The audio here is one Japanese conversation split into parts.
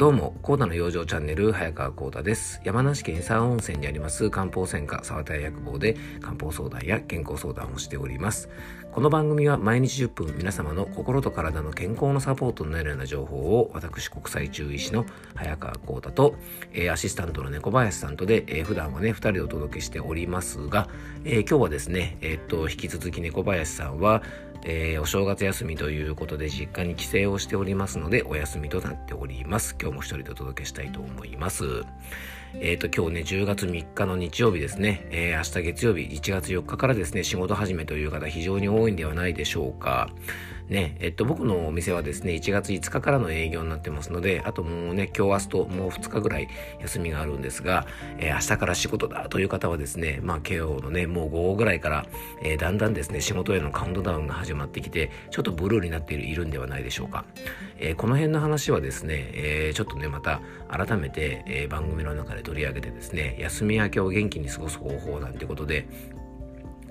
どうも、コーダの養生チャンネル、早川コーダです。山梨県伊佐温泉にあります漢方専科沢田屋薬房で漢方相談や健康相談をしております。この番組は毎日10分皆様の心と体の健康のサポートになるような情報を私国際中医師の早川コーダと、えー、アシスタントの猫林さんとで、えー、普段はね、2人でお届けしておりますが、えー、今日はですね、えー、っと、引き続き猫林さんは、えー、お正月休みということで実家に帰省をしておりますのでお休みとなっております。今も一人でお届けしたいと思います。えっ、ー、と、今日ね、10月3日の日曜日ですね、えー、明日月曜日、1月4日からですね、仕事始めという方非常に多いんではないでしょうか。ね、えっと、僕のお店はですね、1月5日からの営業になってますので、あともうね、今日明日ともう2日ぐらい休みがあるんですが、えー、明日から仕事だという方はですね、まあ、今日のね、もう午後ぐらいから、えー、だんだんですね、仕事へのカウントダウンが始まってきて、ちょっとブルーになっているんではないでしょうか。えー、この辺の話はですね、えちょっとね、また改めて、え番組の中で取り上げてですね、休み明けを元気に過ごす方法なんてことで、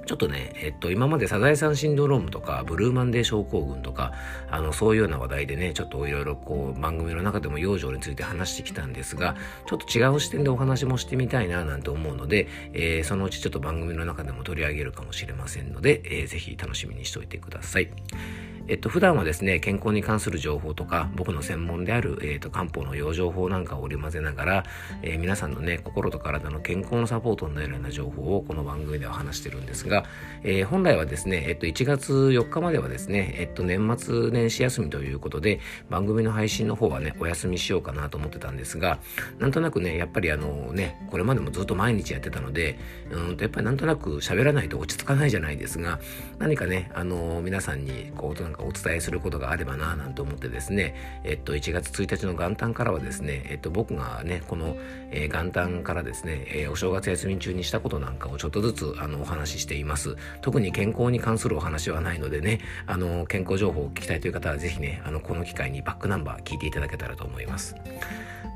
ちょっとね、えっと、今までサザエさんシンドロームとか、ブルーマンデー症候群とか、あの、そういうような話題でね、ちょっといろいろこう、番組の中でも養生について話してきたんですが、ちょっと違う視点でお話もしてみたいな、なんて思うので、えー、そのうちちょっと番組の中でも取り上げるかもしれませんので、えー、ぜひ楽しみにしておいてください。えっと、普段はですね、健康に関する情報とか、僕の専門である、えっと、漢方の養生法なんかを織り交ぜながら、えー、皆さんのね、心と体の健康のサポートになるような情報をこの番組では話してるんですが、えー、本来はですね、えっと、1月4日まではですね、えっと、年末年始休みということで、番組の配信の方はね、お休みしようかなと思ってたんですが、なんとなくね、やっぱりあのね、これまでもずっと毎日やってたので、うんと、やっぱりなんとなく喋らないと落ち着かないじゃないですが、何かね、あの、皆さんに、こう、なんかお伝えすることがあればななんて思ってですね、えっと、1月1日の元旦からはですね、えっと、僕がね、この、えー、元旦からですね、えー、お正月休み中にしたことなんかをちょっとずつあのお話ししています。特に健康に関するお話はないのでね、あの、健康情報を聞きたいという方は是非ね、あの、この機会にバックナンバー聞いていただけたらと思います。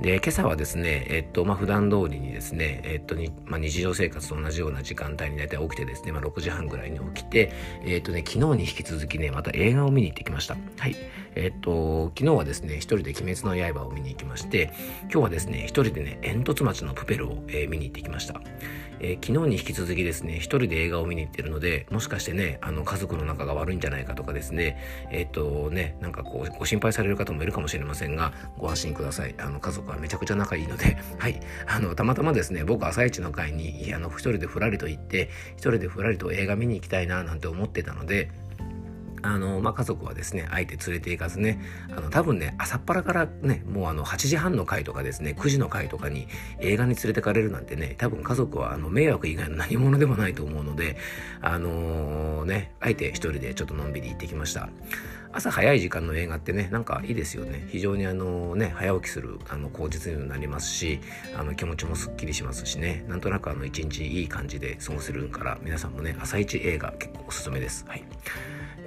で、今朝はですね、えっと、まあ、普段通りにですね、えっとに、まあ、日常生活と同じような時間帯に大体起きてですね、まあ、6時半ぐらいに起きて、えっとね、昨日に引き続きね、また映画を見に行ってきました。はい。えっと、昨日はですね、一人で鬼滅の刃を見に行きまして、今日はですね、一人でね、煙突町のプペルを、えー、見に行ってきました。えー、昨日に引き続きですね、一人で映画を見に行ってるので、もしかしてね、あの、家族の仲が悪いんじゃないかとかですね、えっ、とね、なんかこう、ご心配される方もいるかもしれませんが、ご安心ください。あの、家族はめちゃくちゃ仲いいので、はい。あの、たまたまですね、僕朝一の会に、あの、一人でふらりと行って、一人でふらりと映画見に行きたいな、なんて思ってたので、あの、まあ、家族はですね、あえて連れて行かずね、あの、多分ね、朝っぱらからね、もうあの、8時半の回とかですね、9時の回とかに映画に連れてかれるなんてね、多分家族はあの、迷惑以外の何者でもないと思うので、あのー、ね、あえて一人でちょっとのんびり行ってきました。朝早い時間の映画ってね、なんかいいですよね。非常にあのね、早起きする、あの、口実になりますし、あの、気持ちもすっきりしますしね、なんとなくあの、一日いい感じで過ごせるから、皆さんもね、朝一映画結構おすすめです。はい。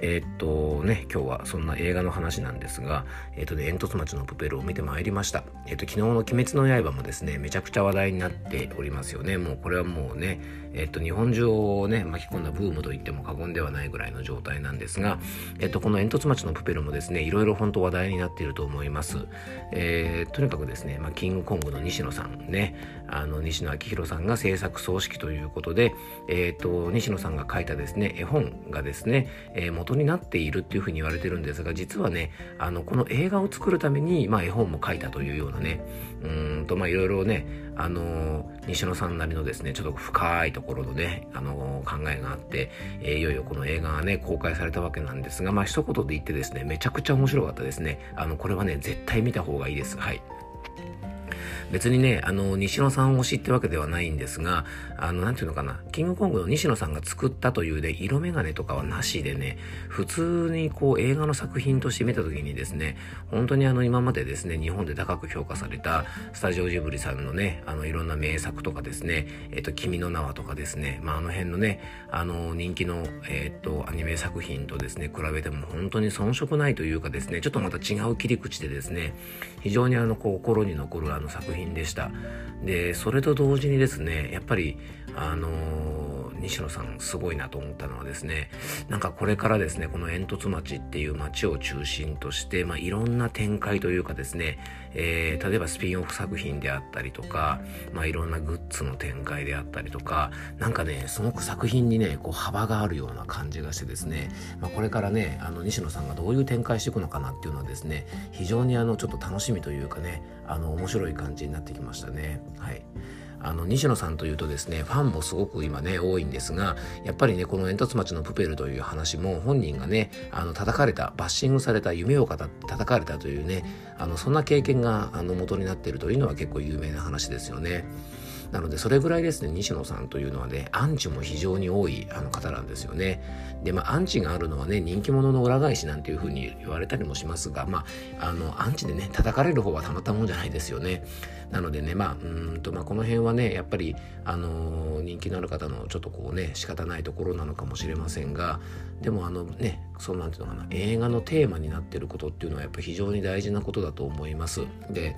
えー、っとね、今日はそんな映画の話なんですが、えー、っとね、煙突町のプペルを見てまいりました。えー、っと、昨日の鬼滅の刃もですね、めちゃくちゃ話題になっておりますよね。もうこれはもうね、えっと、日本中をね、巻き込んだブームと言っても過言ではないぐらいの状態なんですが、えっと、この煙突町のプペルもですね、いろいろ本当話題になっていると思います。えー、とにかくですね、まあ、キングコングの西野さんね、あの、西野昭弘さんが制作総指揮ということで、えっと、西野さんが書いたですね、絵本がですね、えー、元になっているっていうふうに言われてるんですが、実はね、あの、この映画を作るために、まあ、絵本も書いたというようなね、うんと、まあ、いろいろね、あの、西野さんなりのですね、ちょっと深いところのね、あの、考えがあって、えー、いよいよこの映画がね、公開されたわけなんですが、まあ、一言で言ってですね、めちゃくちゃ面白かったですね。あの、これはね、絶対見た方がいいです。はい。別にね、あの、西野さん推しってわけではないんですが、あの、なんていうのかな、キングコングの西野さんが作ったというで、色眼鏡とかはなしでね、普通にこう映画の作品として見た時にですね、本当にあの今までですね、日本で高く評価されたスタジオジブリさんのね、あのいろんな名作とかですね、えっ、と、君の名はとかですね、まああの辺のね、あの人気の、えっ、と、アニメ作品とですね、比べても本当に遜色ないというかですね、ちょっとまた違う切り口でですね、非常にあの心に残るあの作品でした。で、それと同時にですね、やっぱり、あの西野さんすごいなと思ったのはですねなんかこれからですねこの煙突町っていう町を中心として、まあ、いろんな展開というかですね、えー、例えばスピンオフ作品であったりとか、まあ、いろんなグッズの展開であったりとかなんかねすごく作品にねこう幅があるような感じがしてですね、まあ、これからねあの西野さんがどういう展開していくのかなっていうのはですね非常にあのちょっと楽しみというかねあの面白い感じになってきましたね。はいあの西野さんというとですねファンもすごく今ね多いんですがやっぱりねこの煙突町のプペルという話も本人がねあの叩かれたバッシングされた夢を語って叩かれたというねあのそんな経験があの元になっているというのは結構有名な話ですよね。なのでそれぐらいですね西野さんというのはねアンチも非常に多いあの方なんですよね。でまあアンチがあるのはね人気者の裏返しなんていうふうに言われたりもしますがまああのアンチでね叩かれる方はたまったもんじゃないですよね。なのでねまあうんとまあこの辺はねやっぱりあの人気のある方のちょっとこうね仕方ないところなのかもしれませんがでもあのねそうなんていうのかな映画のテーマになってることっていうのはやっぱり非常に大事なことだと思います。で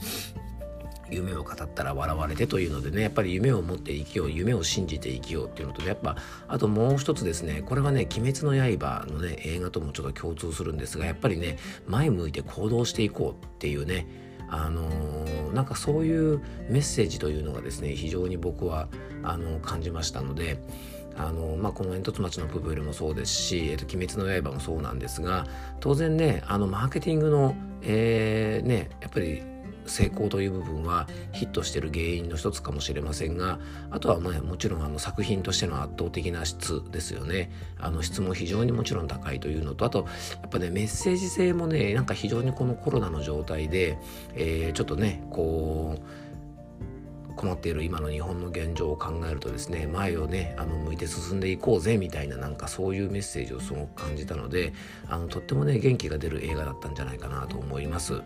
夢を語ったら笑われてというのでねやっぱり夢を持って生きよう夢を信じて生きようっていうのと、やっぱあともう一つですねこれはね「鬼滅の刃」のね映画ともちょっと共通するんですがやっぱりね前向いて行動していこうっていうねあのー、なんかそういうメッセージというのがですね非常に僕はあの感じましたのであのまあ、この煙突町のプブルもそうですし「えっと、鬼滅の刃」もそうなんですが当然ねあのマーケティングの、えー、ねやっぱり成功という部分はヒットしてる原因の一つかもしれませんがあとはまあもちろんあの作品としての圧倒的な質ですよね。あの質も非常にもちろん高いというのとあとやっぱねメッセージ性もねなんか非常にこのコロナの状態で、えー、ちょっとねこう困っている今の日本の現状を考えるとですね前をねあの向いて進んでいこうぜみたいななんかそういうメッセージをすごく感じたのであのとってもね元気が出る映画だったんじゃないかなと思います。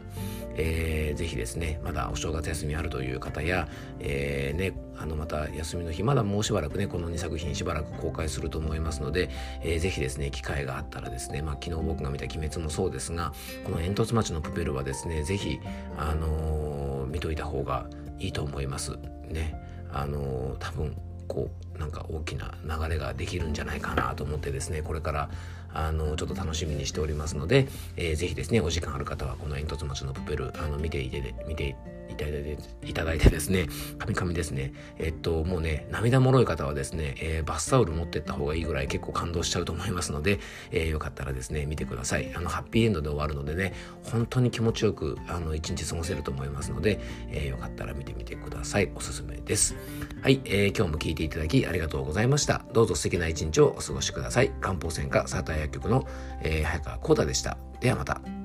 えー、ぜひですねまだお正月休みあるという方や、えー、ね、あのまた休みの日まだもうしばらくねこの2作品しばらく公開すると思いますので、えー、ぜひですね機会があったらですね、まあ、昨日僕が見た「鬼滅」もそうですがこの煙突町のプペルはですねぜひ、あのー、見といた方がいいと思います。ねあの多分こうなんか大きな流れができるんじゃないかなと思ってですねこれからあのちょっと楽しみにしておりますので、えー、ぜひですねお時間ある方はこの煙突町のプペルあの見ていて見ていただいていただいてですねカミカミですね。えっともうね涙もろい方はですね、えー、バスタオル持ってった方がいいぐらい結構感動しちゃうと思いますので、えー、よかったらですね見てください。あのハッピーエンドで終わるのでね本当に気持ちよくあの一日過ごせると思いますので、えー、よかったら見てみてください。おすすめです。はい、えー、今日も聞いていただきありがとうございました。どうぞ素敵な一日をお過ごしください。漢方専科サーター薬局の、えー、早川幸太でした。ではまた。